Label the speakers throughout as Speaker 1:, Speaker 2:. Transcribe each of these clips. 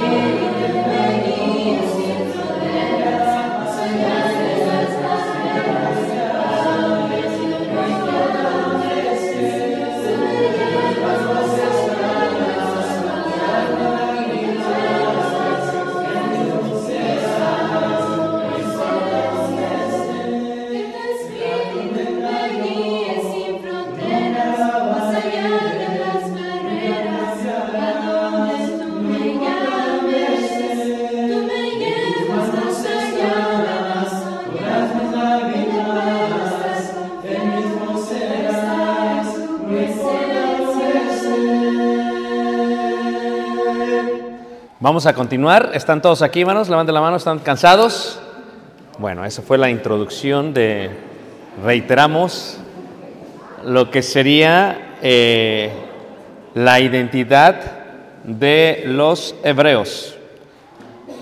Speaker 1: tu
Speaker 2: Vamos a continuar. ¿Están todos aquí, hermanos? Levanten la mano. ¿Están cansados? Bueno, esa fue la introducción de, reiteramos, lo que sería eh, la identidad de los hebreos.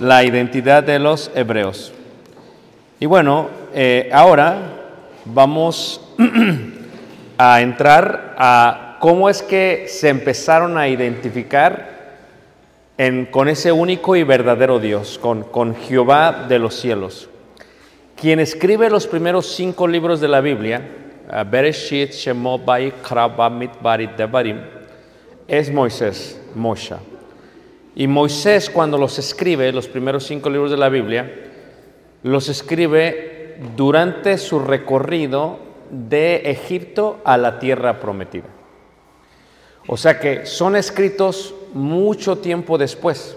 Speaker 2: La identidad de los hebreos. Y bueno, eh, ahora vamos a entrar a cómo es que se empezaron a identificar con ese único y verdadero Dios, con, con Jehová de los cielos. Quien escribe los primeros cinco libros de la Biblia, Bereshit, Shemot, Devarim, es Moisés, Moshe. Y Moisés cuando los escribe, los primeros cinco libros de la Biblia, los escribe durante su recorrido de Egipto a la tierra prometida. O sea que son escritos mucho tiempo después.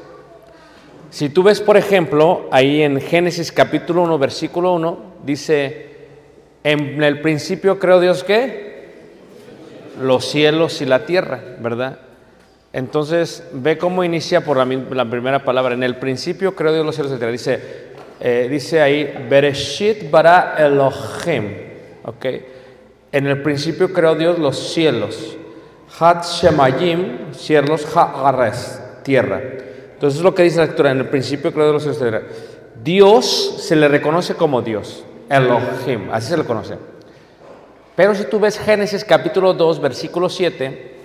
Speaker 2: Si tú ves, por ejemplo, ahí en Génesis capítulo 1, versículo 1, dice, en el principio creó Dios qué? Los cielos y la tierra, ¿verdad? Entonces, ve cómo inicia por la, primera palabra. En el principio creó Dios los cielos y la tierra. Dice, eh, dice ahí, Bereshit bara Elohim. En el principio creó Dios los cielos. Hat Shemayim, cielos, Haares, tierra. Entonces es lo que dice la escritura. En el principio creó Dios los tierra. Dios se le reconoce como Dios. Elohim, así se le conoce. Pero si tú ves Génesis capítulo 2, versículo 7,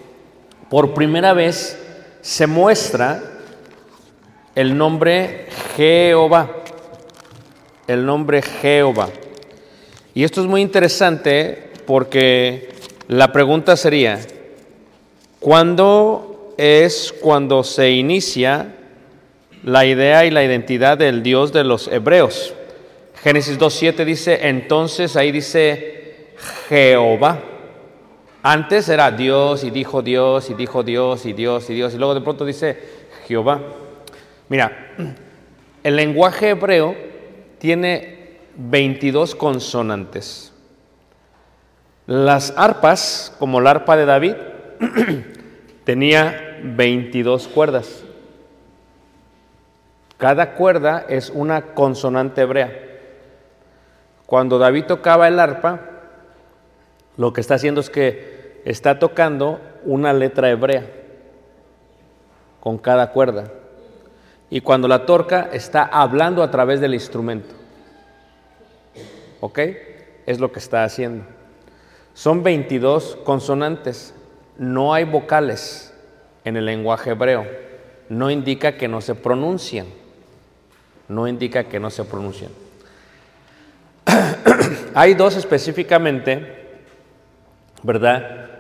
Speaker 2: por primera vez se muestra el nombre Jehová. El nombre Jehová. Y esto es muy interesante porque la pregunta sería, ¿cuándo es cuando se inicia la idea y la identidad del Dios de los hebreos? Génesis 2.7 dice, entonces ahí dice Jehová. Antes era Dios y dijo Dios y dijo Dios y Dios y Dios y luego de pronto dice Jehová. Mira, el lenguaje hebreo tiene 22 consonantes. Las arpas, como la arpa de David, tenía 22 cuerdas. Cada cuerda es una consonante hebrea. Cuando David tocaba el arpa, lo que está haciendo es que está tocando una letra hebrea con cada cuerda. Y cuando la toca, está hablando a través del instrumento. ¿Ok? Es lo que está haciendo. Son 22 consonantes, no hay vocales en el lenguaje hebreo. No indica que no se pronuncian. No indica que no se pronuncian. Hay dos específicamente, ¿verdad?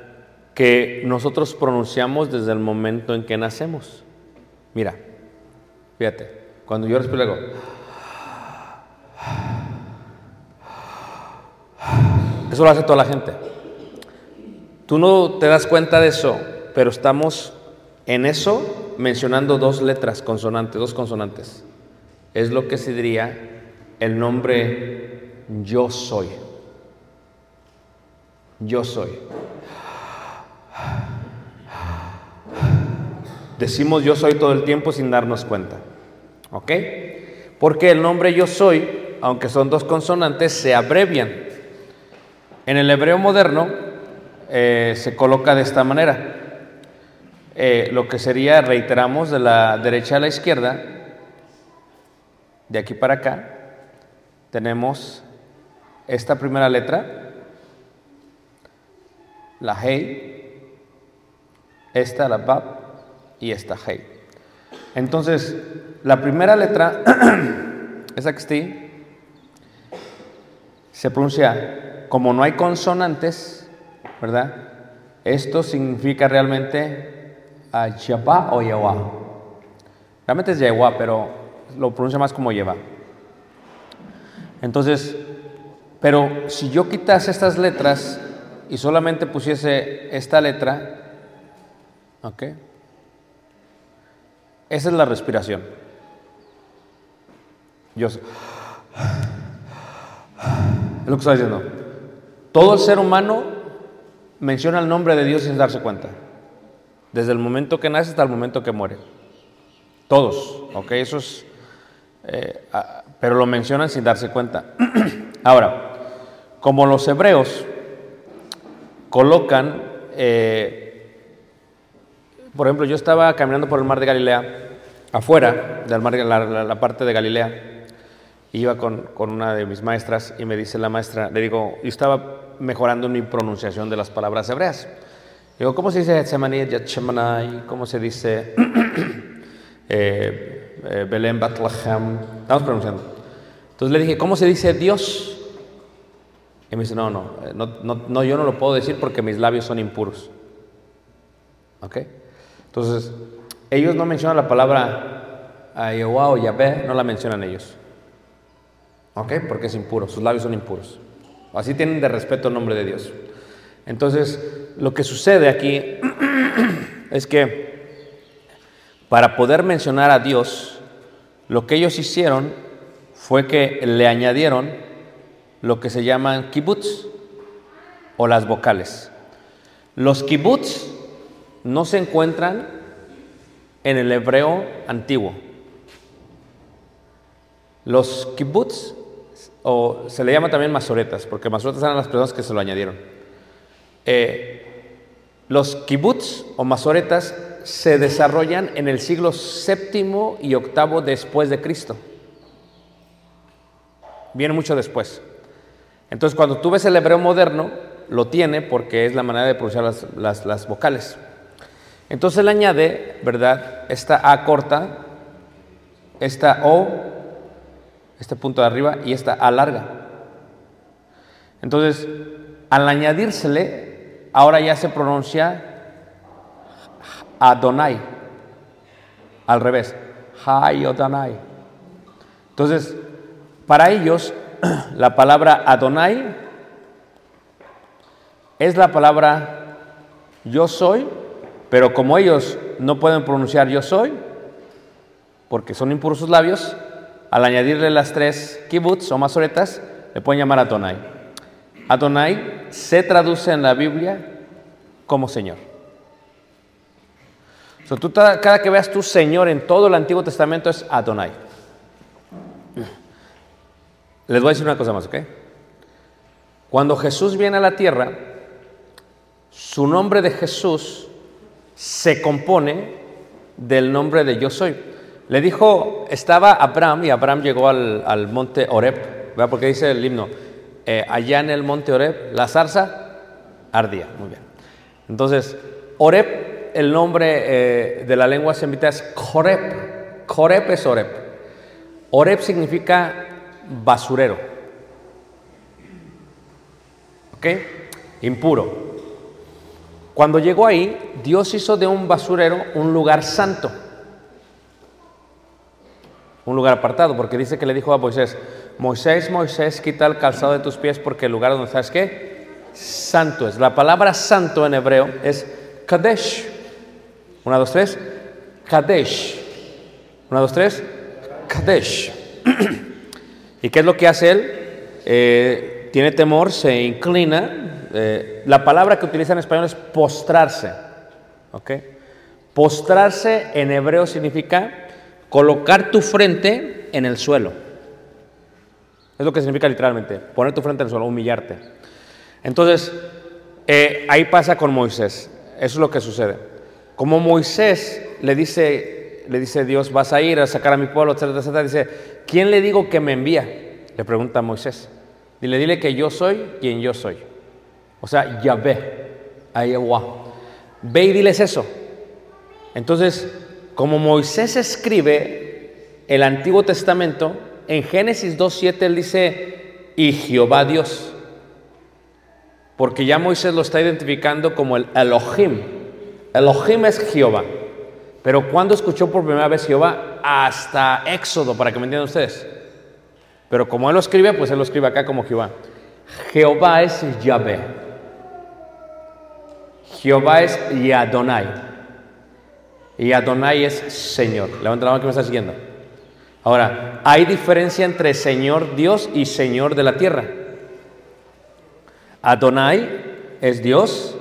Speaker 2: Que nosotros pronunciamos desde el momento en que nacemos. Mira, fíjate, cuando yo respiro eso lo hace toda la gente. Tú no te das cuenta de eso, pero estamos en eso mencionando dos letras consonantes, dos consonantes. Es lo que se diría el nombre yo soy. Yo soy. Decimos yo soy todo el tiempo sin darnos cuenta. ¿Ok? Porque el nombre yo soy, aunque son dos consonantes, se abrevian. En el hebreo moderno eh, se coloca de esta manera. Eh, lo que sería, reiteramos, de la derecha a la izquierda, de aquí para acá, tenemos esta primera letra, la Hey, esta la Bab y esta Hey. Entonces, la primera letra, esa que se pronuncia como no hay consonantes, ¿verdad? Esto significa realmente Yabá o Yahweh. Realmente es Yahweh, pero lo pronuncia más como Yahweh. Entonces, pero si yo quitase estas letras y solamente pusiese esta letra, ¿ok? Esa es la respiración. Yo sé. Es lo que está diciendo. Todo el ser humano menciona el nombre de Dios sin darse cuenta. Desde el momento que nace hasta el momento que muere. Todos, ¿ok? Eso es... eh, ah, pero lo mencionan sin darse cuenta. Ahora, como los hebreos colocan, eh, por ejemplo, yo estaba caminando por el mar de Galilea, afuera del mar, la, la- la parte de Galilea, iba con, con una de mis maestras y me dice la maestra, le digo, yo estaba mejorando mi pronunciación de las palabras hebreas. Digo, ¿cómo se dice Getsemaní? ¿Cómo se dice eh, eh? Estamos pronunciando. Entonces le dije, ¿cómo se dice Dios? Y me dice, no, no, eh, no, no, no, yo no lo puedo decir porque mis labios son impuros. ¿Ok? Entonces, ellos no mencionan la palabra Jehová o Yahvé, no la mencionan ellos. ¿Ok? Porque es impuro, sus labios son impuros. Así tienen de respeto el nombre de Dios. Entonces, lo que sucede aquí es que para poder mencionar a Dios, lo que ellos hicieron fue que le añadieron lo que se llaman kibbutz o las vocales. Los kibbutz no se encuentran en el hebreo antiguo. Los kibbutz, o se le llama también masoretas, porque masoretas eran las personas que se lo añadieron. Eh, los kibbutz o masoretas se desarrollan en el siglo séptimo y octavo después de Cristo. Viene mucho después. Entonces, cuando tú ves el hebreo moderno, lo tiene porque es la manera de pronunciar las, las- vocales. Entonces él añade, ¿verdad? Esta A corta, esta O, este punto de arriba y esta A larga. Entonces, al añadírsele, ahora ya se pronuncia Adonai, al revés, Hay Adonai. Entonces, para ellos, la palabra Adonai es la palabra yo soy, pero como ellos no pueden pronunciar yo soy, porque son impuros sus labios, al añadirle las tres kibbutz o masoretas, le pueden llamar Adonai. Adonai se traduce en la Biblia como Señor. Tú cada que veas tu Señor en todo el Antiguo Testamento es Adonai. Les voy a decir una cosa más, ¿ok? Cuando Jesús viene a la tierra, su nombre de Jesús se compone del nombre de yo soy. Le dijo, estaba Abraham y Abraham llegó al, al monte Oreb, ¿verdad? Porque dice el himno, eh, allá en el monte Oreb, la zarza ardía. Muy bien. Entonces, Oreb el nombre eh, de la lengua semita es Korep. Korep es Orep. Orep significa basurero. ¿Ok? Impuro. Cuando llegó ahí, Dios hizo de un basurero un lugar santo. Un lugar apartado, porque dice que le dijo a Moisés, Moisés, Moisés, quita el calzado de tus pies porque el lugar donde estás, ¿qué? Santo es. La palabra santo en hebreo es Kadesh. Una, dos, tres. Kadesh. Una, dos, tres. Kadesh. ¿Y qué es lo que hace él? Eh, tiene temor, se inclina. eh, la palabra que utiliza en español es postrarse. ¿Ok? Postrarse en hebreo significa colocar tu frente en el suelo. Es lo que significa literalmente, poner tu frente en el suelo, humillarte. Entonces, eh, ahí pasa con Moisés. Eso es lo que sucede. Como Moisés le dice, le dice Dios, vas a ir a sacar a mi pueblo, etcétera, etcétera, dice, ¿quién le digo que me envía? Le pregunta a Moisés. Dile, dile que yo soy quien yo soy. O sea, Yahvé, Ayahuá. Ve y diles eso. Entonces, como Moisés escribe el Antiguo Testamento, en Génesis 2.7 él dice, y Jehová Dios. Porque ya Moisés lo está identificando como el Elohim. Elohim es Jehová. Pero ¿cuándo escuchó por primera vez Jehová? Hasta Éxodo, para que me entiendan ustedes. Pero como él lo escribe, pues él lo escribe acá como Jehová. Jehová es Yahvé. Jehová es Yadonai. Y Adonai es Señor. Levanta la mano que me está siguiendo. Ahora, hay diferencia entre Señor Dios y Señor de la tierra. Adonai es Dios.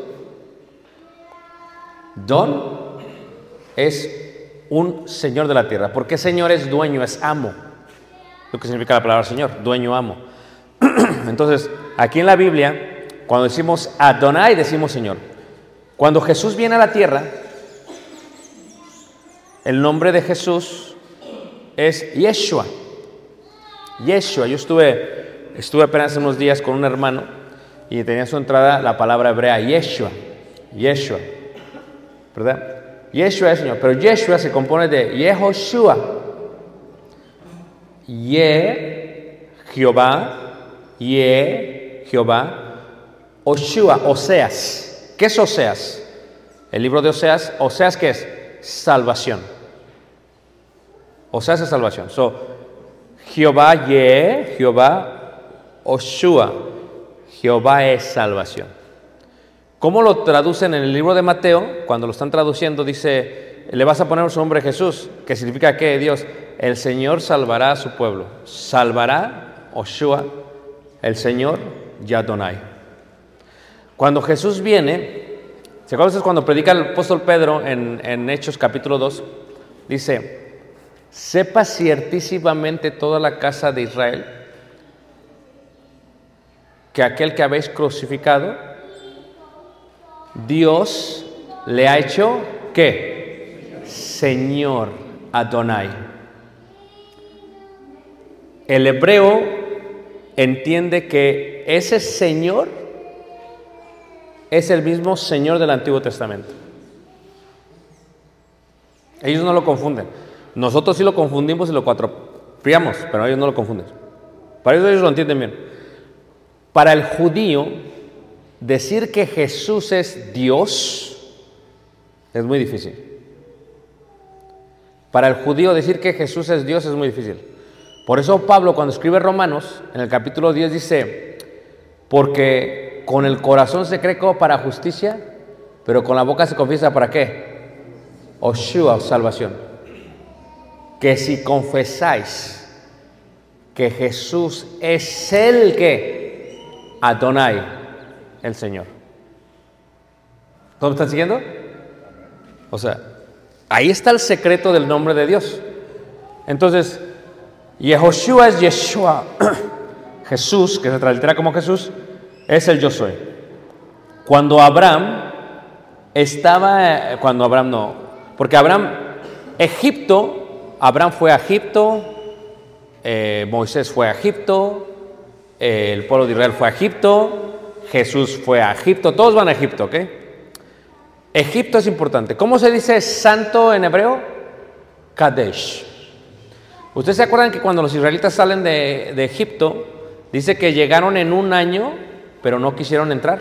Speaker 2: Don es un Señor de la tierra. ¿Por qué Señor es dueño, es amo? Lo que significa la palabra Señor, dueño, amo. Entonces, aquí en la Biblia, cuando decimos Adonai, decimos Señor. Cuando Jesús viene a la tierra, el nombre de Jesús es Yeshua. Yeshua. Yo estuve, estuve apenas unos días con un hermano y tenía en su entrada la palabra hebrea Yeshua. Yeshua. ¿Verdad? Yeshua es Señor. Pero Yeshua se compone de Yehoshua. Ye, Jehová. Ye, Jehová. Oshua, Oseas. ¿Qué es Oseas? El libro de Oseas. Oseas, ¿qué es? Salvación. Oseas es salvación. So, Jehová, Ye, Jehová, Oshua. Jehová es salvación. ¿Cómo lo traducen en el libro de Mateo? Cuando lo están traduciendo, dice, le vas a poner su nombre Jesús, que significa que Dios, el Señor salvará a su pueblo. Salvará, Oshua, el Señor, Yadonai. Cuando Jesús viene, ¿se acuerdan cuando predica el apóstol Pedro en, en Hechos capítulo 2? Dice, sepa ciertísimamente toda la casa de Israel que aquel que habéis crucificado, Dios le ha hecho ¿qué? Señor Adonai. El hebreo entiende que ese Señor es el mismo Señor del Antiguo Testamento. Ellos no lo confunden. Nosotros sí lo confundimos y lo cuatropiamos, pero ellos no lo confunden. Para eso ellos lo entienden bien. Para el judío, decir que Jesús es Dios es muy difícil. Para el judío decir que Jesús es Dios es muy difícil. Por eso Pablo cuando escribe Romanos, en el capítulo 10 dice, porque con el corazón se cree como para justicia, pero con la boca se confiesa para qué? Oshua, salvación. Que si confesáis que Jesús es el que Adonai, el Señor. ¿Todos me están siguiendo? O sea, ahí está el secreto del nombre de Dios. Entonces, Yehoshua es Yeshua. Jesús, que se translitera como Jesús, es el yo soy. Cuando Abraham estaba, eh, cuando Abraham no, porque Abraham, Egipto, Abraham fue a Egipto, eh, Moisés fue a Egipto, eh, el pueblo de Israel fue a Egipto, Jesús fue a Egipto, todos van a Egipto, ¿ok? Egipto es importante. ¿Cómo se dice santo en hebreo? Kadesh. ¿Ustedes se acuerdan que cuando los israelitas salen de, de Egipto, dice que llegaron en un año, pero no quisieron entrar?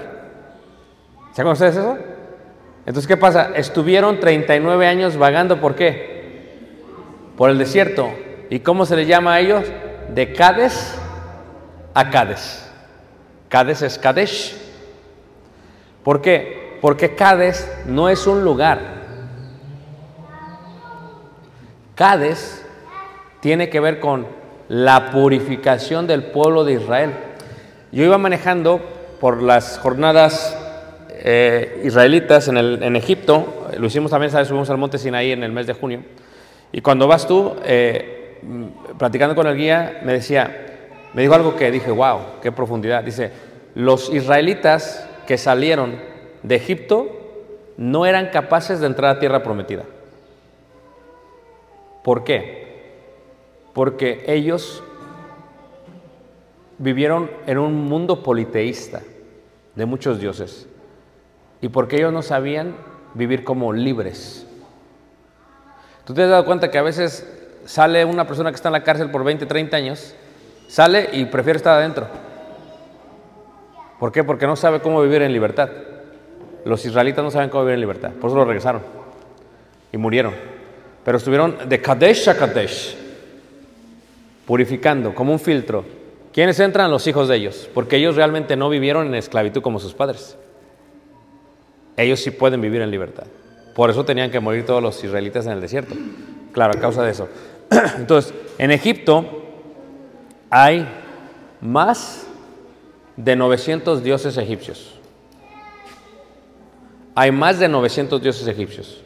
Speaker 2: ¿Se acuerdan ustedes eso? Entonces, ¿qué pasa? Estuvieron 39 años vagando, ¿por qué? Por el desierto. ¿Y cómo se les llama a ellos? De Cades a Cades. Cades es Kadesh. ¿Por qué? Porque Cades no es un lugar. Cades tiene que ver con la purificación del pueblo de Israel. Yo iba manejando por las jornadas eh, israelitas en, el, en Egipto, lo hicimos también, ¿sabes? Subimos al monte Sinaí en el mes de junio. Y cuando vas tú, eh, mm, platicando con el guía, me decía, me dijo algo que dije, wow, qué profundidad. Dice, los israelitas que salieron de Egipto no eran capaces de entrar a tierra prometida. ¿Por qué? Porque ellos vivieron en un mundo politeísta de muchos dioses y porque ellos no sabían vivir como libres. ¿Tú te has dado cuenta que a veces sale una persona que está en la cárcel por 20, 30 años, sale y prefiere estar adentro? ¿Por qué? Porque no sabe cómo vivir en libertad. Los israelitas no saben cómo vivir en libertad, por eso lo regresaron y murieron. Pero estuvieron de Kadesh a Kadesh, purificando como un filtro. ¿Quiénes entran? Los hijos de ellos, porque ellos realmente no vivieron en esclavitud como sus padres. Ellos sí pueden vivir en libertad. Por eso tenían que morir todos los israelitas en el desierto. Claro, a causa de eso. Entonces, en Egipto hay más de 900 dioses egipcios. Hay más de 900 dioses egipcios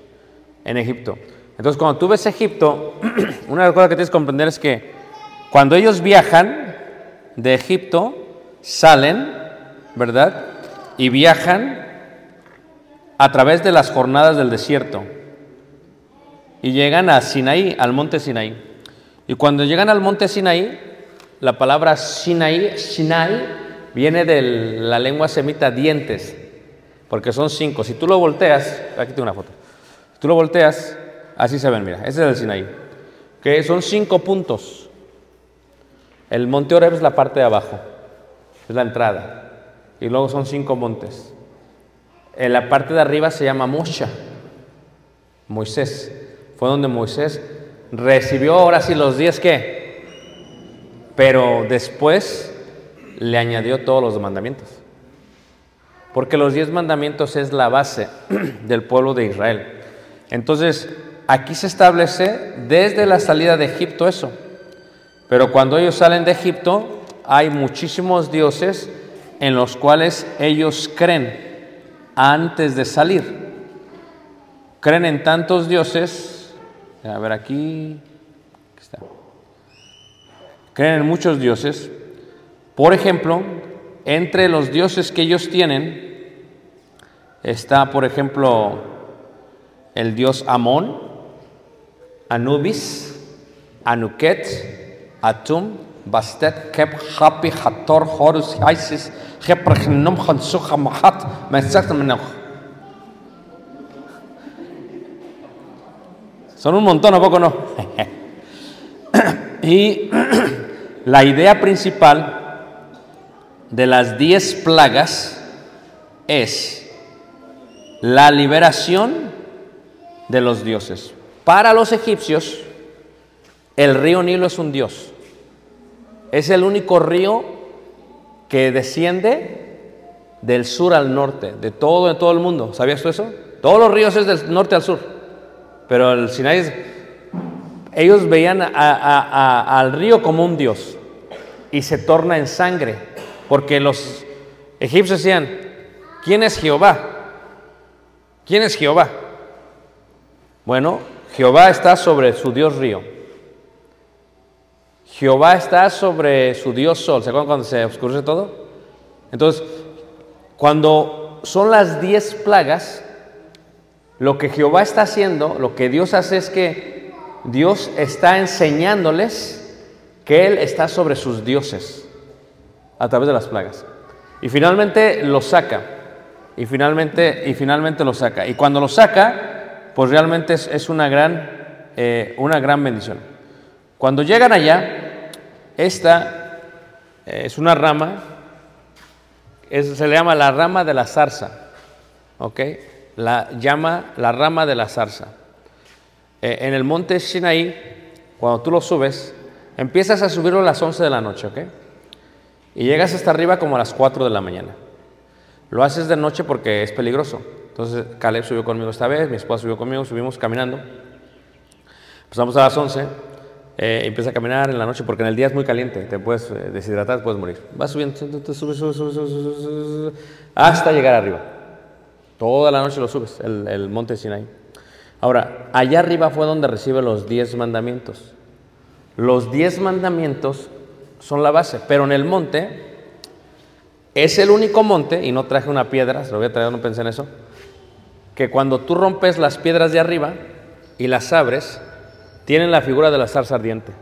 Speaker 2: en Egipto. Entonces, cuando tú ves Egipto, una de las cosas que tienes que comprender es que cuando ellos viajan de Egipto, salen, ¿verdad? Y viajan a través de las jornadas del desierto y llegan a Sinaí, al monte Sinaí. Y cuando llegan al monte Sinaí, la palabra Sinaí, Sinai, viene de la lengua semita dientes, porque son cinco. Si tú lo volteas, aquí tengo una foto. Si tú lo volteas, así se ven, mira, ese es el Sinaí, que son cinco puntos. El monte Oreb es la parte de abajo, es la entrada, y luego son cinco montes. En la parte de arriba se llama Mosha, Moisés. Fue donde Moisés recibió ahora sí los diez que, pero después le añadió todos los mandamientos. Porque los diez mandamientos es la base del pueblo de Israel. Entonces, aquí se establece desde la salida de Egipto eso. Pero cuando ellos salen de Egipto, hay muchísimos dioses en los cuales ellos creen antes de salir. Creen en tantos dioses. A ver aquí. está. Creen en muchos dioses. Por ejemplo, entre los dioses que ellos tienen está, por ejemplo, el dios Amón, Anubis, Anuket, Atum, Bastet, Kep, Hapi, Hator, Horus, Isis, Son un montón, ¿a poco no? y la idea principal de las diez plagas es la liberación de los dioses. Para los egipcios, el río Nilo es un dios. Es el único río que desciende del sur al norte, de todo, el mundo. ¿Sabías tú eso? Todos los ríos es del norte al sur. Pero el Sinai, ellos veían al río como un dios y se torna en sangre. Porque los egipcios decían, ¿quién es Jehová? ¿Quién es Jehová? Bueno, Jehová está sobre su Dios río. Jehová está sobre su Dios sol. ¿Se acuerdan cuando se oscurece todo? Entonces, cuando son las diez plagas, lo que Jehová está haciendo, lo que Dios hace es que Dios está enseñándoles que Él está sobre sus dioses a través de las plagas. Y finalmente los saca. y finalmente, y finalmente lo saca. Y cuando lo saca, pues realmente es, es una, gran, eh, una gran bendición. Cuando llegan allá, esta eh, es una rama, se le llama la rama de la zarza, ¿ok? La llama la rama de la zarza. Eh, en el monte Sinaí, cuando tú lo subes, empiezas a subirlo a las 11 de la noche, ¿ok? Y llegas hasta arriba como a las 4 de la mañana. Lo haces de noche porque es peligroso. Entonces Caleb subió conmigo esta vez, mi esposa subió conmigo, subimos caminando. Empezamos a las 11, eh, empieza a caminar en la noche porque en el día es muy caliente, te puedes eh, deshidratar, puedes morir. Vas subiendo, subes, subes, subes, subes, hasta llegar arriba. Toda la noche lo subes, el, el monte Sinai. Ahora, allá arriba fue donde recibe los diez mandamientos. Los diez mandamientos son la base, pero en el monte es el único monte, y no traje una piedra, se lo voy a traer, no pensé en eso, que cuando tú rompes las piedras de arriba y las abres, tienen la figura de la zarza ardiente.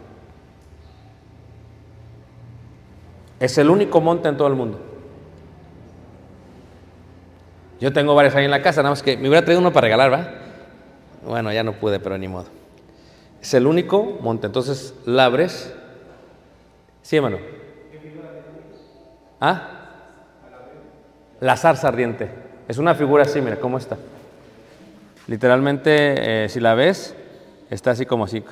Speaker 2: Es el único monte en todo el mundo. Yo tengo varios ahí en la casa, nada más que me hubiera traído uno para regalar, ¿va? Bueno, ya no pude, pero ni modo. Es el único monte. Entonces, la abres. Sí, hermano. ¿Ah? La zarza ardiente. Es una figura así, mira cómo está. Literalmente, eh, si la ves, está así como así.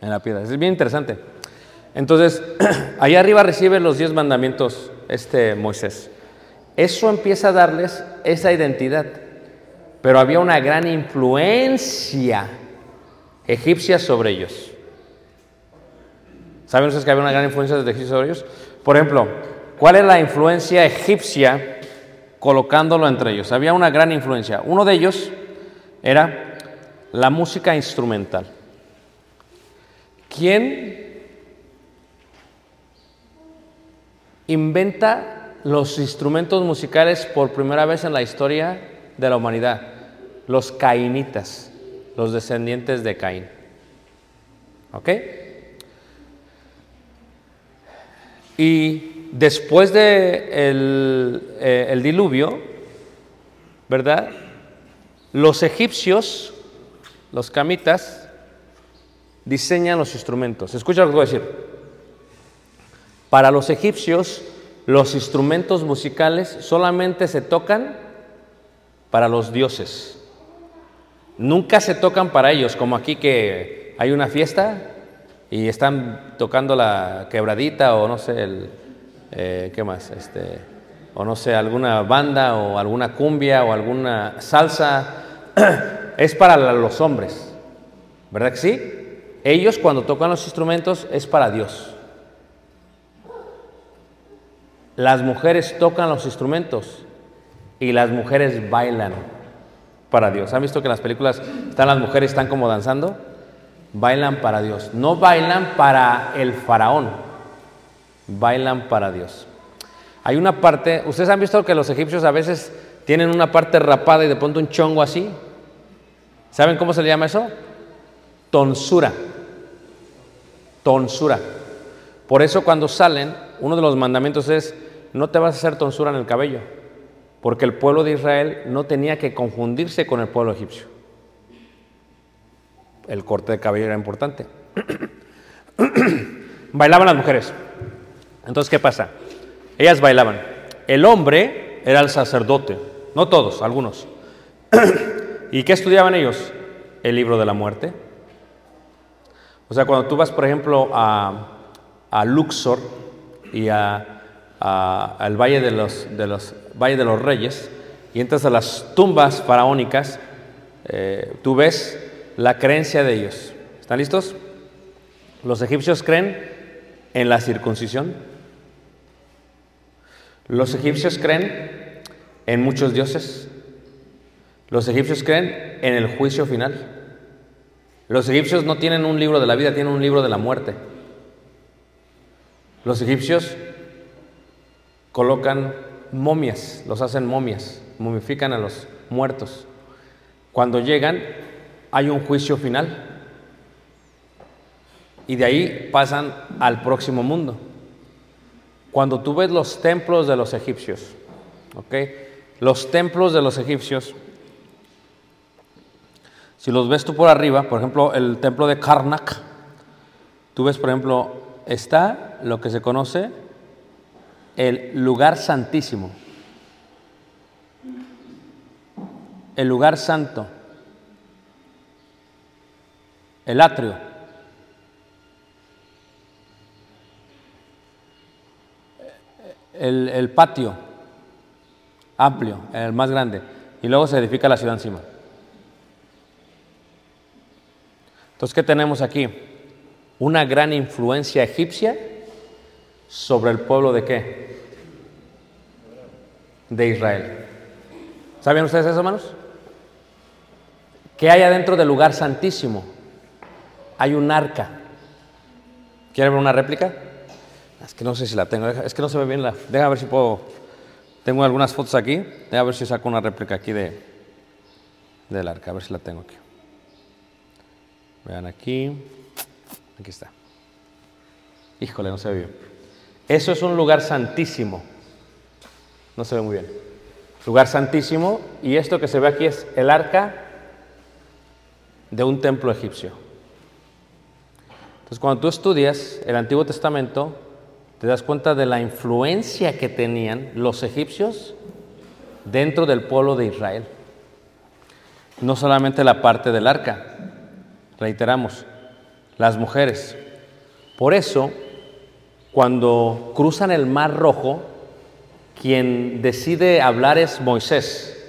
Speaker 2: En la piedra. Es bien interesante. Entonces, allá arriba recibe los diez mandamientos este Moisés. Eso empieza a darles esa identidad. Pero había una gran influencia egipcia sobre ellos. ¿Saben ustedes que había una gran influencia de Egipcio sobre ellos? Por ejemplo, ¿cuál es la influencia egipcia colocándolo entre ellos? Había una gran influencia. Uno de ellos era la música instrumental. ¿Quién inventa los instrumentos musicales por primera vez en la historia de la humanidad? Los cainitas, los descendientes de Caín. ¿Ok? Y después de eh, el diluvio, ¿verdad? Los egipcios, los camitas, diseñan los instrumentos. Escucha lo que voy a decir. Para los egipcios, los instrumentos musicales solamente se tocan para los dioses. Nunca se tocan para ellos, como aquí que hay una fiesta y están tocando la quebradita o no sé, el, eh, ¿qué más? Este, o no sé, alguna banda o alguna cumbia o alguna salsa. es para los hombres, ¿verdad que sí? Ellos cuando tocan los instrumentos es para Dios. Las mujeres tocan los instrumentos y las mujeres bailan para Dios. ¿Han visto que en las películas están las mujeres están como danzando? Bailan para Dios. No bailan para el faraón, bailan para Dios. Hay una parte, ustedes han visto que los egipcios a veces tienen una parte rapada y de pronto un chongo así. ¿Saben cómo se le llama eso? Tonsura. Tonsura. Por eso cuando salen, uno de los mandamientos es, no te vas a hacer tonsura en el cabello, porque el pueblo de Israel no tenía que confundirse con el pueblo egipcio. El corte de cabello era importante. Bailaban las mujeres. Entonces, ¿qué pasa? Ellas bailaban. El hombre era el sacerdote, no todos, algunos. ¿Y qué estudiaban ellos? El libro de la muerte. O sea, cuando tú vas, por ejemplo, a, Luxor y a, a- al Valle de, los, de los Reyes y entras a las tumbas faraónicas, eh, tú ves la creencia de ellos. ¿Están listos? Los egipcios creen en la circuncisión. Los egipcios creen en muchos dioses. Los egipcios creen en el juicio final. Los egipcios no tienen un libro de la vida, tienen un libro de la muerte. Los egipcios colocan momias, los hacen momias, momifican a los muertos. Cuando llegan, hay un juicio final. Y de ahí pasan al próximo mundo. Cuando tú ves los templos de los egipcios, ¿ok? Los templos de los egipcios, si los ves tú por arriba, por ejemplo, el templo de Karnak, tú ves, por ejemplo, está lo que se conoce el lugar santísimo, el lugar santo, el atrio. El, el patio amplio, el más grande, y luego se edifica la ciudad encima. Entonces, ¿qué tenemos aquí? Una gran influencia egipcia sobre el pueblo de qué? De Israel. ¿Saben ustedes eso, hermanos? ¿Qué hay adentro del lugar santísimo? Hay un arca. ¿Quieren ver una réplica? Es que no sé si la tengo. Es que no se ve bien la. Deja ver si puedo. Tengo algunas fotos aquí. Deja ver si saco una réplica aquí de del arca. A ver si la tengo aquí. Vean aquí. Aquí está. Híjole, no se ve bien. Eso es un lugar santísimo. No se ve muy bien. Lugar santísimo. Y esto que se ve aquí es el arca de un templo egipcio. Entonces, cuando tú estudias el Antiguo Testamento, te das cuenta de la influencia que tenían los egipcios dentro del pueblo de Israel. No solamente la parte del arca, reiteramos, las mujeres. Por eso, cuando cruzan el Mar Rojo, quien decide hablar es Moisés.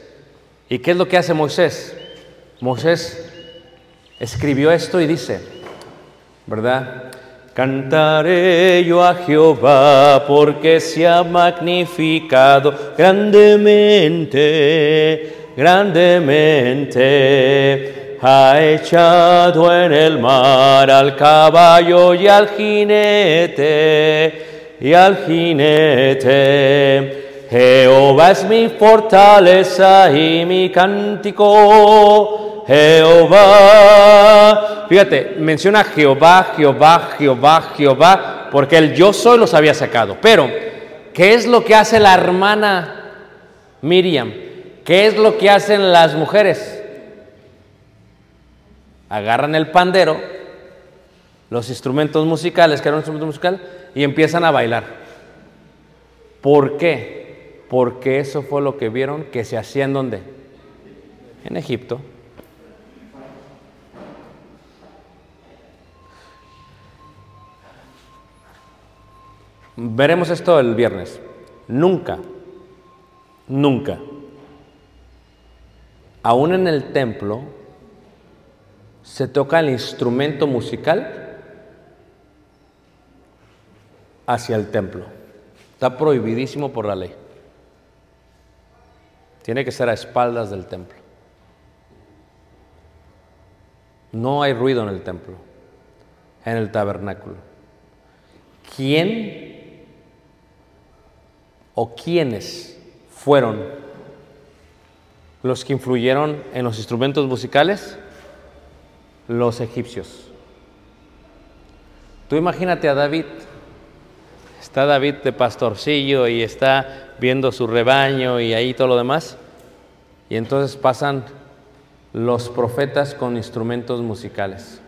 Speaker 2: ¿Y qué es lo que hace Moisés? Moisés escribió esto y dice, ¿verdad? Cantaré yo a Jehová porque se ha magnificado grandemente, grandemente. Ha echado en el mar al caballo y al jinete, y al jinete. Jehová es mi fortaleza y mi cántico. Jehová. Fíjate, menciona Jehová, Jehová, Jehová, Jehová, porque el yo soy los había sacado. Pero, ¿qué es lo que hace la hermana Miriam? ¿Qué es lo que hacen las mujeres? Agarran el pandero, los instrumentos musicales, que era un instrumento musical, y empiezan a bailar. ¿Por qué? Porque eso fue lo que vieron que se hacía en dónde? En Egipto. Veremos esto el viernes. Nunca, nunca, aún en el templo, se toca el instrumento musical hacia el templo. Está prohibidísimo por la ley. Tiene que ser a espaldas del templo. No hay ruido en el templo, en el tabernáculo. ¿Quién o quiénes fueron los que influyeron en los instrumentos musicales? Los egipcios. Tú imagínate a David. Está David de pastorcillo y está viendo su rebaño y ahí todo lo demás. Y entonces pasan los profetas con instrumentos musicales.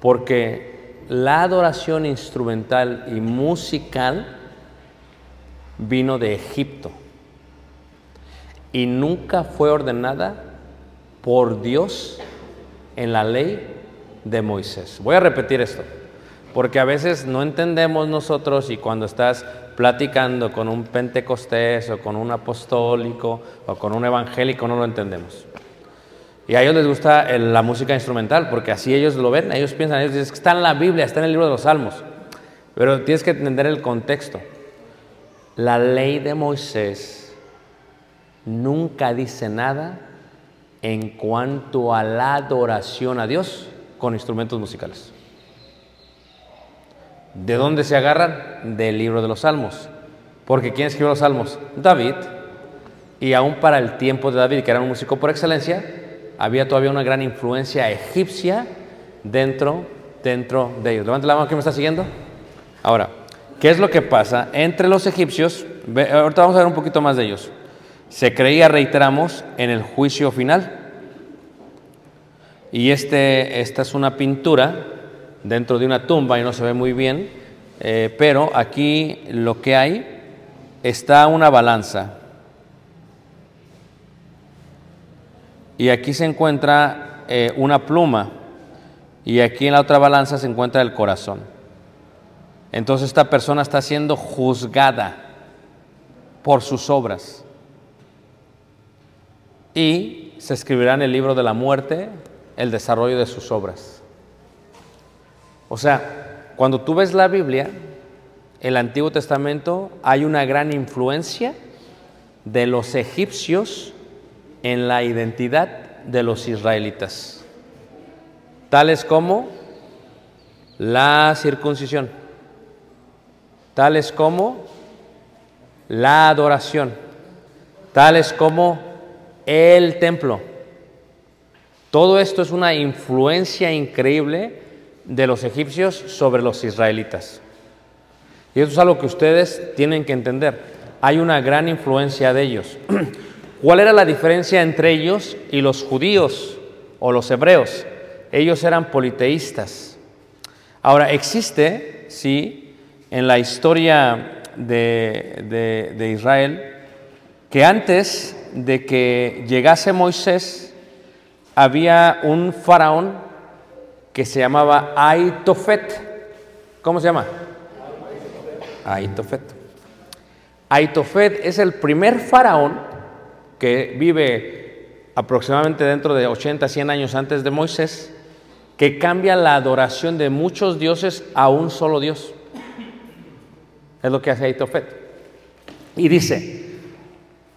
Speaker 2: Porque la adoración instrumental y musical vino de Egipto y nunca fue ordenada por Dios en la ley de Moisés. Voy a repetir esto, porque a veces no entendemos nosotros y cuando estás platicando con un pentecostés o con un apostólico o con un evangélico no lo entendemos. Y a ellos les gusta la música instrumental, porque así ellos lo ven, ellos piensan, ellos dicen, "Es que está en la Biblia, está en el libro de los Salmos. Pero tienes que entender el contexto. La ley de Moisés nunca dice nada en cuanto a la adoración a Dios con instrumentos musicales. ¿De dónde se agarran? Del libro de los Salmos. Porque ¿quién escribió los Salmos? David. Y aún para el tiempo de David, que era un músico por excelencia, había todavía una gran influencia egipcia dentro, dentro de ellos. Levante la mano que me está siguiendo. Ahora, ¿Qué es lo que pasa? Entre los egipcios, ahorita vamos a ver un poquito más de ellos. Se creía, reiteramos, en el juicio final. Y este, esta es una pintura dentro de una tumba y no se ve muy bien, eh, pero aquí lo que hay está una balanza. Y aquí se encuentra eh, una pluma. Y aquí en la otra balanza se encuentra el corazón. Entonces esta persona está siendo juzgada por sus obras. Y se escribirá en el libro de la muerte el desarrollo de sus obras. O sea, cuando tú ves la Biblia, el Antiguo Testamento, hay una gran influencia de los egipcios en la identidad de los israelitas, tales como la circuncisión, tales como la adoración, tales como el templo. Todo esto es una influencia increíble de los egipcios sobre los israelitas. Y eso es algo que ustedes tienen que entender. Hay una gran influencia de ellos. ¿Cuál era la diferencia entre ellos y los judíos o los hebreos? Ellos eran politeístas. Ahora, existe, sí, en la historia de, de- Israel, que antes de que llegase Moisés, había un faraón que se llamaba Aitofet. ¿Cómo se llama? Aitofet. Aitofet es el primer faraón que vive aproximadamente dentro de 80, 100 años antes de Moisés, que cambia la adoración de muchos dioses a un solo Dios. Es lo que hace Aitofet. Y dice,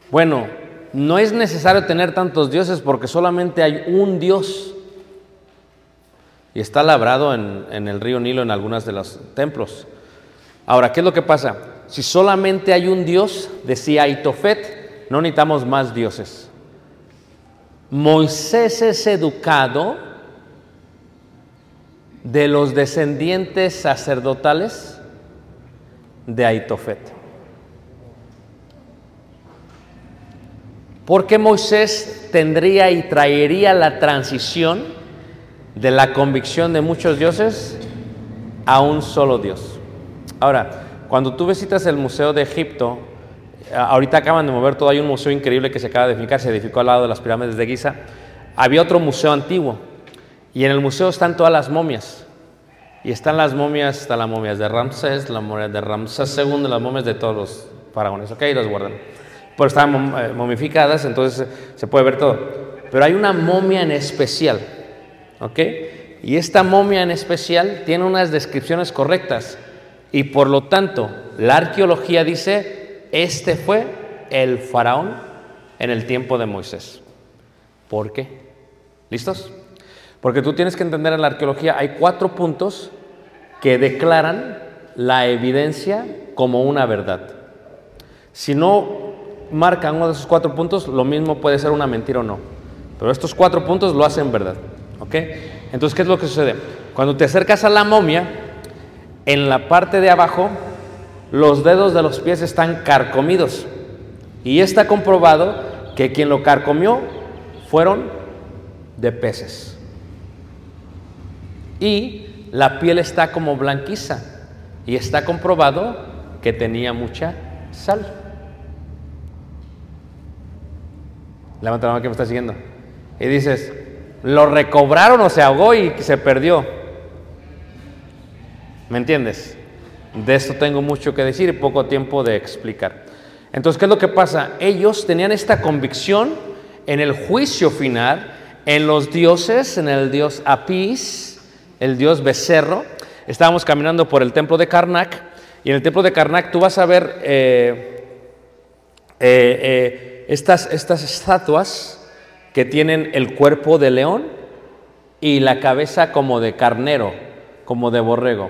Speaker 2: bueno, no es necesario tener tantos dioses porque solamente hay un Dios. Y está labrado en, el río Nilo en algunos de los templos. Ahora, ¿qué es lo que pasa? Si solamente hay un Dios, decía Aitofet, no necesitamos más dioses. Moisés es educado de los descendientes sacerdotales de Aitofet. Porque Moisés tendría y traería la transición de la convicción de muchos dioses a un solo Dios. Ahora, cuando tú visitas el Museo de Egipto, ahorita acaban de mover todo, hay un museo increíble que se acaba de edificar, se edificó al lado de las pirámides de Giza. Había otro museo antiguo y en el museo están todas las momias. Y están las momias, están las momias de Ramsés, la momia de Ramsés II, las momias de todos los faraones, ¿ok? Y los guardan. Pero están mom- eh, momificadas, entonces eh, se puede ver todo. Pero hay una momia en especial, ¿ok? Y esta momia en especial tiene unas descripciones correctas. Y por lo tanto, la arqueología dice, este fue el faraón en el tiempo de Moisés. ¿Por qué? ¿Listos? Porque tú tienes que entender en la arqueología, hay cuatro puntos que declaran la evidencia como una verdad. Si no marcan uno de esos cuatro puntos, lo mismo puede ser una mentira o no. Pero estos cuatro puntos lo hacen verdad. ¿Ok? Entonces, ¿qué es lo que sucede? Cuando te acercas a la momia, en la parte de abajo, los dedos de los pies están carcomidos. Y está comprobado que quien lo carcomió fueron de peces. Y la piel está como blanquiza. Y está comprobado que tenía mucha sal. Levanta la mano que me está siguiendo. Y dices, lo recobraron o se ahogó y se perdió. ¿Me entiendes? De esto tengo mucho que decir y poco tiempo de explicar. Entonces, ¿qué es lo que pasa? Ellos tenían esta convicción en el juicio final, en los dioses, en el dios Apis, el dios becerro. Estábamos caminando por el templo de Karnak y en el templo de Karnak tú vas a ver eh, eh, eh, estas, estas estatuas que tienen el cuerpo de león y la cabeza como de carnero, como de borrego.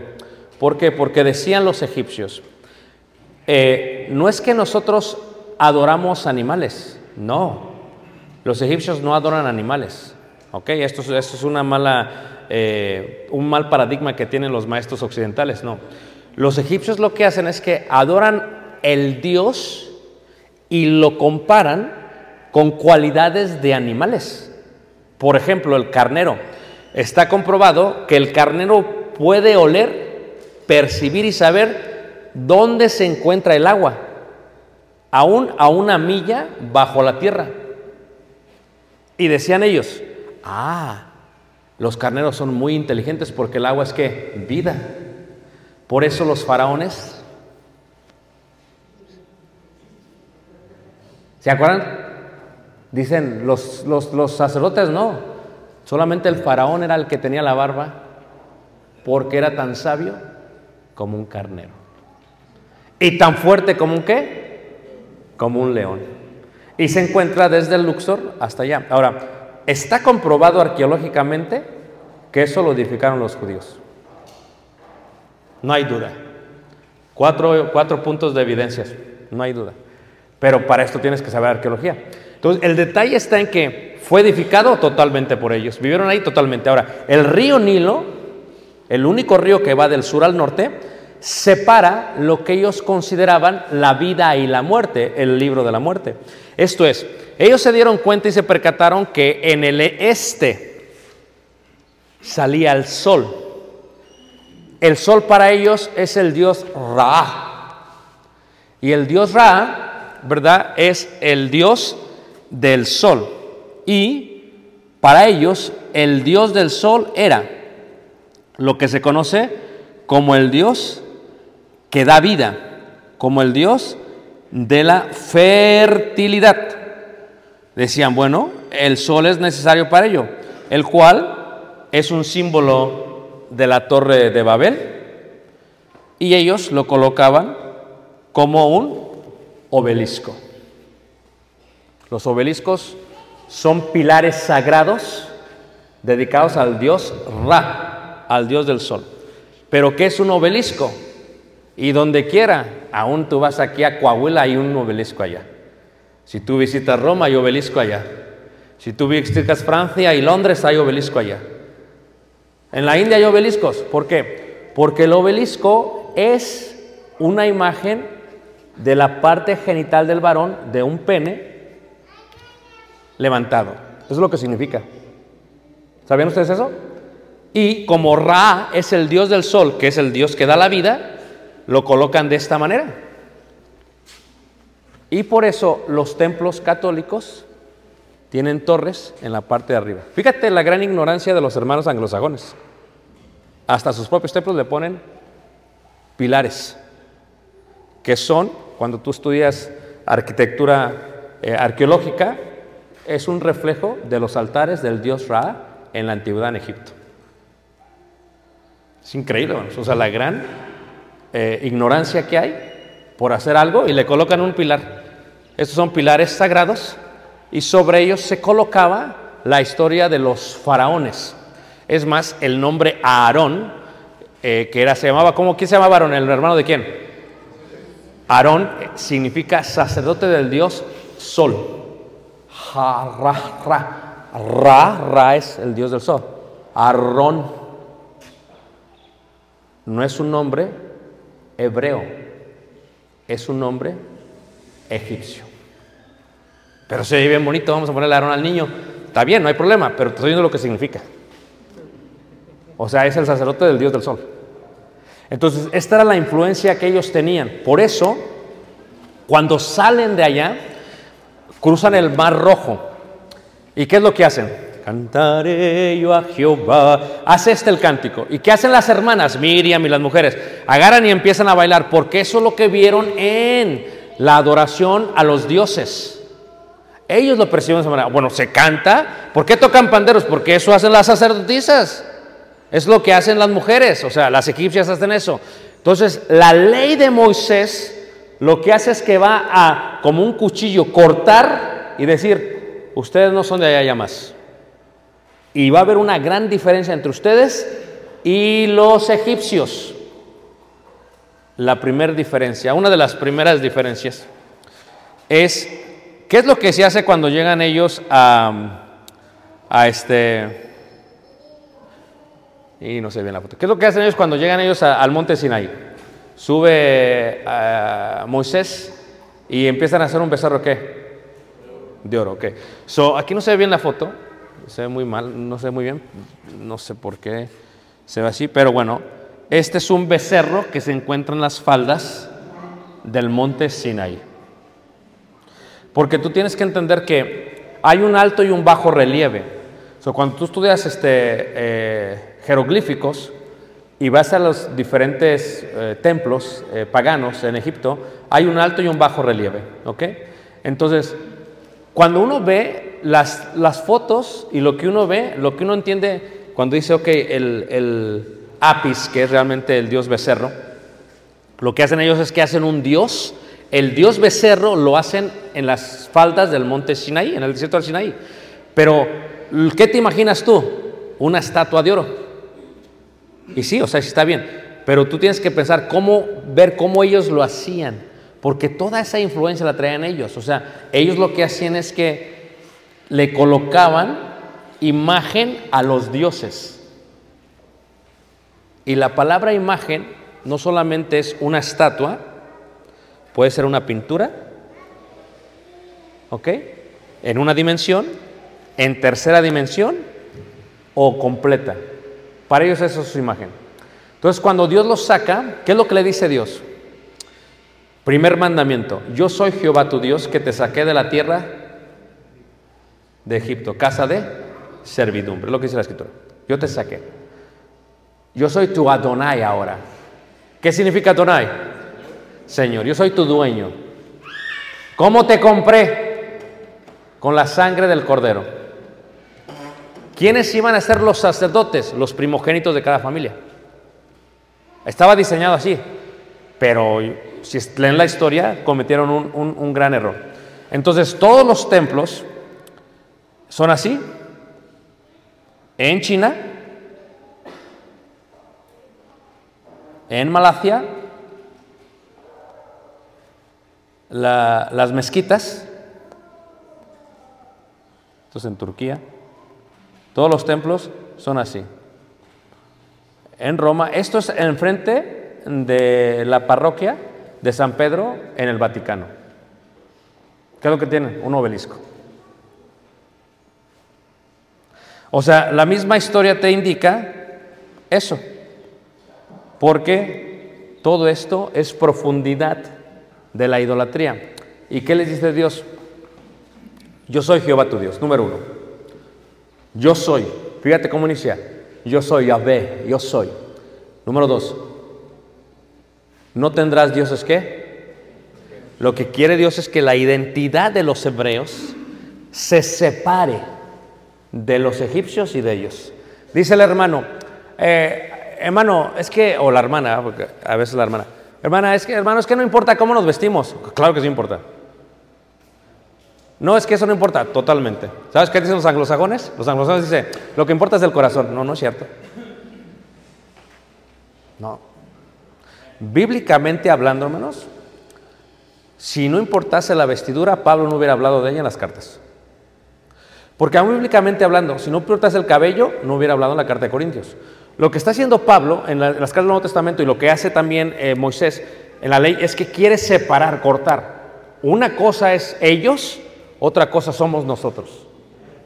Speaker 2: ¿Por qué? Porque decían los egipcios, no es que nosotros adoramos animales, no. Los egipcios no adoran animales. ¿Ok? Esto, es- esto es una mala, eh, un mal paradigma que tienen los maestros occidentales. No. Los egipcios lo que hacen es que adoran el dios y lo comparan con cualidades de animales. Por ejemplo, el carnero. Está comprobado que el carnero puede oler, percibir y saber dónde se encuentra el agua, aún a una milla bajo la tierra. Y decían ellos, ah, los carneros son muy inteligentes porque el agua es que vida. Por eso los faraones, ¿se acuerdan? Dicen, los, los, los sacerdotes no, solamente el faraón era el que tenía la barba porque era tan sabio como un carnero. Y tan fuerte como un qué? Como un león. Y se encuentra desde el Luxor hasta allá. Ahora, está comprobado arqueológicamente que eso lo edificaron los judíos. No hay duda. Cuatro, cuatro puntos de evidencias, no hay duda. Pero para esto tienes que saber arqueología. Entonces, el detalle está en que fue edificado totalmente por ellos. Vivieron ahí totalmente. Ahora, el río Nilo, el único río que va del sur al norte, separa lo que ellos consideraban la vida y la muerte, el libro de la muerte. Esto es, ellos se dieron cuenta y se percataron que en el este salía el sol. El sol para ellos es el dios Ra. Y el dios Ra, ¿verdad? Es el dios del sol. Y para ellos el dios del sol era lo que se conoce como el dios que da vida, como el dios de la fertilidad. Decían, bueno, el sol es necesario para ello, el cual es un símbolo de la torre de Babel, y ellos lo colocaban como un obelisco. Los obeliscos son pilares sagrados dedicados al dios Ra, al dios del sol. Pero ¿qué es un obelisco? Y donde quiera, aún tú vas aquí a Coahuila, hay un obelisco allá. Si tú visitas Roma, hay obelisco allá. Si tú visitas Francia y Londres, hay obelisco allá. En la India hay obeliscos. ¿Por qué? Porque el obelisco es una imagen de la parte genital del varón, de un pene levantado. Eso es lo que significa. ¿Sabían ustedes eso? Y como Ra es el dios del sol, que es el dios que da la vida, lo colocan de esta manera. Y por eso los templos católicos tienen torres en la parte de arriba. Fíjate la gran ignorancia de los hermanos anglosajones. Hasta sus propios templos le ponen pilares, que son, cuando tú estudias arquitectura eh, arqueológica, es un reflejo de los altares del dios Ra en la antigüedad en Egipto. Es increíble, o sea, la gran eh, ignorancia que hay por hacer algo y le colocan un pilar. Estos son pilares sagrados y sobre ellos se colocaba la historia de los faraones. Es más, el nombre Aarón, eh, que era, se llamaba, ¿cómo? ¿Quién se llamaba Aarón? ¿El hermano de quién? Aarón eh, significa sacerdote del dios Sol. Ra, ra. Ra, ra es el dios del sol. Aarón no es un nombre hebreo, es un nombre egipcio. Pero se ve bien bonito, vamos a ponerle Aarón al niño. Está bien, no hay problema, pero te estoy diciendo lo que significa. O sea, es el sacerdote del dios del sol. Entonces, esta era la influencia que ellos tenían. Por eso, cuando salen de allá, cruzan el mar rojo. ¿Y qué es lo que hacen? Cantaré yo a Jehová. Hace este el cántico. ¿Y qué hacen las hermanas, Miriam y las mujeres? Agarran y empiezan a bailar, porque eso es lo que vieron en la adoración a los dioses. Ellos lo perciben de esa manera. Bueno, se canta. ¿Por qué tocan panderos? Porque eso hacen las sacerdotisas. Es lo que hacen las mujeres. O sea, las egipcias hacen eso. Entonces, la ley de Moisés lo que hace es que va a, como un cuchillo, cortar y decir, ustedes no son de allá ya más. Y va a haber una gran diferencia entre ustedes y los egipcios. La primera diferencia, una de las primeras diferencias, es, ¿qué es lo que se hace cuando llegan ellos a, este... Y no se ve en la foto. ¿Qué es lo que hacen ellos cuando llegan ellos al monte Sinaí? Sube a Moisés y empiezan a hacer un becerro, ¿qué? De oro, ok. So, aquí no se ve bien la foto, se ve muy mal, no se ve muy bien, no sé por qué se ve así, pero bueno, este es un becerro que se encuentra en las faldas del monte Sinai. Porque tú tienes que entender que hay un alto y un bajo relieve. So, cuando tú estudias este, eh, jeroglíficos y vas a los diferentes eh, templos eh, paganos en Egipto, hay un alto y un bajo relieve. ¿ok? Entonces, cuando uno ve las, las fotos y lo que uno ve, lo que uno entiende cuando dice, ok, el, el Apis, que es realmente el dios becerro, lo que hacen ellos es que hacen un dios. El dios becerro lo hacen en las faldas del monte Sinaí, en el desierto del Sinaí. Pero, ¿qué te imaginas tú? Una estatua de oro. Y sí, o sea, sí está bien. Pero tú tienes que pensar cómo, ver cómo ellos lo hacían. Porque toda esa influencia la traían ellos. O sea, ellos lo que hacían es que le colocaban imagen a los dioses. Y la palabra imagen no solamente es una estatua, puede ser una pintura, ¿ok? En una dimensión, en tercera dimensión o completa. Para ellos eso es su imagen. Entonces cuando Dios los saca, ¿qué es lo que le dice Dios? Primer mandamiento, yo soy Jehová tu Dios que te saqué de la tierra de Egipto, casa de servidumbre, lo que dice la escritura. Yo te saqué. Yo soy tu Adonai ahora. ¿Qué significa Adonai? Señor, yo soy tu dueño. ¿Cómo te compré? Con la sangre del cordero. ¿Quiénes iban a ser los sacerdotes? Los primogénitos de cada familia. Estaba diseñado así, pero si leen la historia, cometieron un, un, un gran error. Entonces, todos los templos son así. En China, en Malasia, la, las mezquitas, entonces en Turquía, todos los templos son así. En Roma, esto es enfrente de la parroquia de San Pedro en el Vaticano. ¿Qué es lo que tienen? Un obelisco. O sea, la misma historia te indica eso, porque todo esto es profundidad de la idolatría. ¿Y qué les dice Dios? Yo soy Jehová tu Dios, número uno. Yo soy, fíjate cómo inicia. Yo soy Yahvé, yo soy. Número dos, no tendrás dioses qué. Lo que quiere Dios es que la identidad de los hebreos se separe de los egipcios y de ellos. Dice el hermano, eh, hermano, es que, o la hermana, porque a veces la hermana, hermana, es que, hermano, es que no importa cómo nos vestimos. Claro que sí importa. No, es que eso no importa, totalmente. ¿Sabes qué dicen los anglosajones? Los anglosajones dicen, lo que importa es el corazón. No, no es cierto. No. Bíblicamente hablando, hermanos, si no importase la vestidura, Pablo no hubiera hablado de ella en las cartas. Porque aún bíblicamente hablando, si no importase el cabello, no hubiera hablado en la carta de Corintios. Lo que está haciendo Pablo en, la, en las cartas del Nuevo Testamento y lo que hace también eh, Moisés en la ley es que quiere separar, cortar. Una cosa es ellos, otra cosa somos nosotros.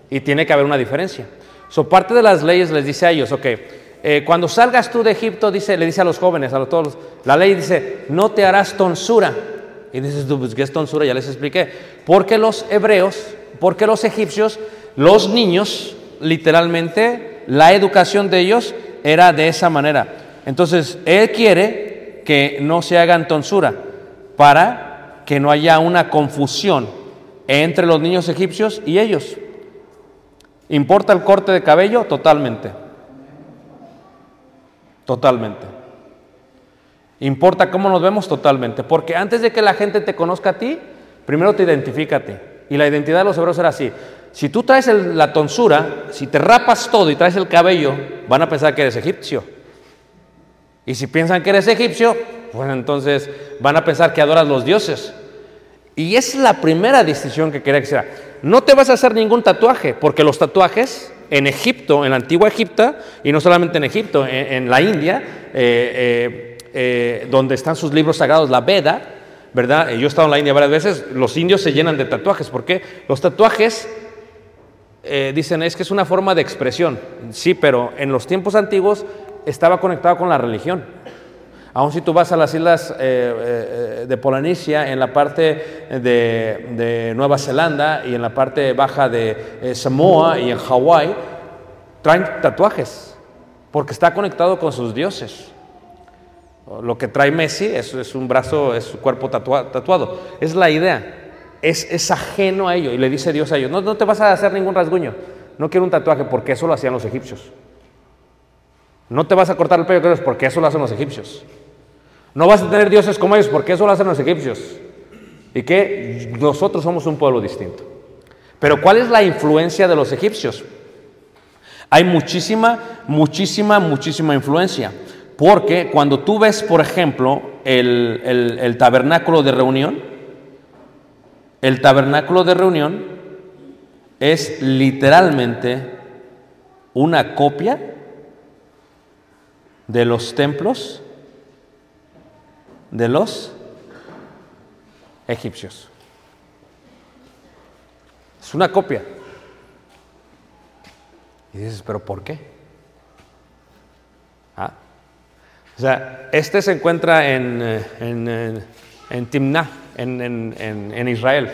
Speaker 2: Y tiene que haber una diferencia. So, parte de las leyes les dice a ellos, ok, eh, cuando salgas tú de Egipto, dice, le dice a los jóvenes, a todos, la ley dice, no te harás tonsura. Y dices pues, ¿qué es tonsura? Ya les expliqué. Porque los hebreos, porque los egipcios, los niños, literalmente, la educación de ellos era de esa manera. Entonces, él quiere que no se hagan tonsura para que no haya una confusión entre los niños egipcios y ellos. ¿Importa el corte de cabello? Totalmente. Totalmente. ¿Importa cómo nos vemos? Totalmente. Porque antes de que la gente te conozca a ti, primero te identifícate. Y la identidad de los hebreos era así. Si tú traes la tonsura, si te rapas todo y traes el cabello, van a pensar que eres egipcio. Y si piensan que eres egipcio, pues entonces van a pensar que adoras los dioses. Y es la primera distinción que quería que sea. No te vas a hacer ningún tatuaje, porque los tatuajes en Egipto, en la antigua Egipto, y no solamente en Egipto, en, la India, eh, eh, eh, donde están sus libros sagrados, la Veda, ¿verdad? Yo he estado en la India varias veces, los indios se llenan de tatuajes. ¿Por qué? Los tatuajes eh, dicen es que es una forma de expresión. Sí, pero en los tiempos antiguos estaba conectado con la religión. Aún si tú vas a las islas eh, eh, de Polinesia, en la parte de, de Nueva Zelanda y en la parte baja de eh, Samoa y en Hawái, traen tatuajes porque está conectado con sus dioses. Lo que trae Messi es, es un brazo, es su cuerpo tatua- tatuado. Es la idea. Es, ajeno a ello. Y le dice Dios a ellos, no, no te vas a hacer ningún rasguño. No quiero un tatuaje porque eso lo hacían los egipcios. No te vas a cortar el pelo porque eso lo hacen los egipcios. No vas a tener dioses como ellos porque eso lo hacen los egipcios. Y que nosotros somos un pueblo distinto. Pero ¿cuál es la influencia de los egipcios? Hay muchísima, muchísima, muchísima influencia. Porque cuando tú ves, por ejemplo, el- el tabernáculo de reunión, el tabernáculo de reunión es literalmente una copia de los templos de los egipcios. Es una copia. Y dices, ¿pero por qué? Ah. O sea, este se encuentra en, eh, en, en- en en, en- en- en Israel.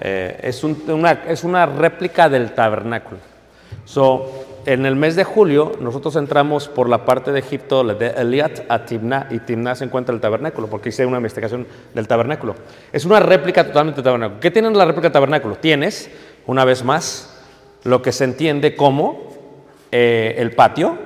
Speaker 2: Eh, es, un- una, es una réplica del tabernáculo. So, en el mes de julio, nosotros entramos por la parte de Egipto, de Eliat a Timná, y Timná se encuentra el tabernáculo, porque hice una investigación del tabernáculo. Es una réplica totalmente del tabernáculo. ¿Qué tiene la réplica del tabernáculo? Tienes, una vez más, lo que se entiende como eh, el patio,